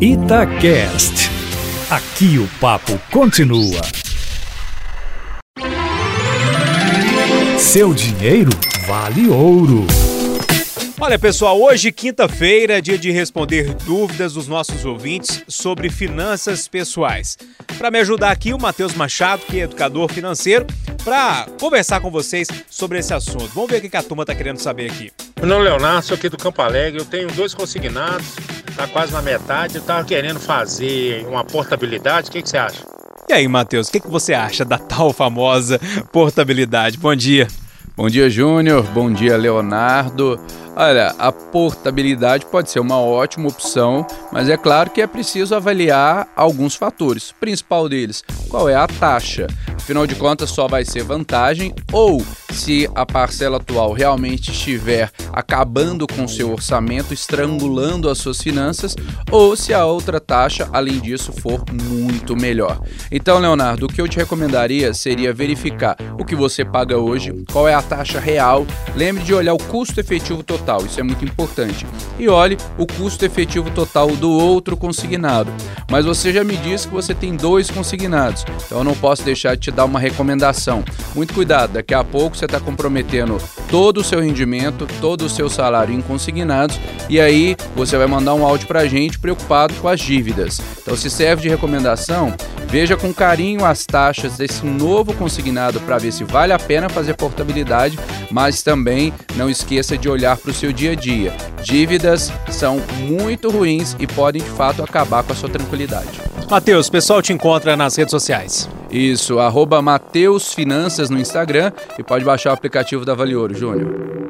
Itacast. Aqui o papo continua. Seu dinheiro vale ouro. Olha, pessoal, hoje, quinta-feira, é dia de responder dúvidas dos nossos ouvintes sobre finanças pessoais. Para me ajudar aqui, o Matheus Machado, que é educador financeiro, para conversar com vocês sobre esse assunto. Vamos ver o que a turma está querendo saber aqui. Meu nome é Leonardo, sou aqui do Campo Alegre. Eu tenho dois consignados, tá quase na metade. Eu estava querendo fazer uma portabilidade. O que, que você acha? E aí, Matheus, o que, que você acha da tal famosa portabilidade? Bom dia. Bom dia, Júnior. Bom dia, Leonardo. Olha, a portabilidade pode ser uma ótima opção, mas é claro que é preciso avaliar alguns fatores. O principal deles, qual é a taxa? Afinal de contas, só vai ser vantagem ou se a parcela atual realmente estiver acabando com seu orçamento, estrangulando as suas finanças, ou se a outra taxa, além disso, for muito melhor. Então, Leonardo, o que eu te recomendaria seria verificar o que você paga hoje, qual é a taxa real. Lembre de olhar o custo efetivo total, isso é muito importante. E olhe o custo efetivo total do outro consignado. Mas você já me disse que você tem dois consignados, então eu não posso deixar de te dar uma recomendação. Muito cuidado, daqui a pouco você está comprometendo todo o seu rendimento, todo o seu salário em consignados e aí você vai mandar um áudio para a gente preocupado com as dívidas. Então, se serve de recomendação, veja com carinho as taxas desse novo consignado para ver se vale a pena fazer portabilidade, mas também não esqueça de olhar para o seu dia a dia. Dívidas são muito ruins e podem de fato acabar com a sua tranquilidade. Matheus, o pessoal te encontra nas redes sociais. Isso, arroba Mateus Finanças no Instagram e pode baixar o aplicativo da Vale Ouro, Júnior.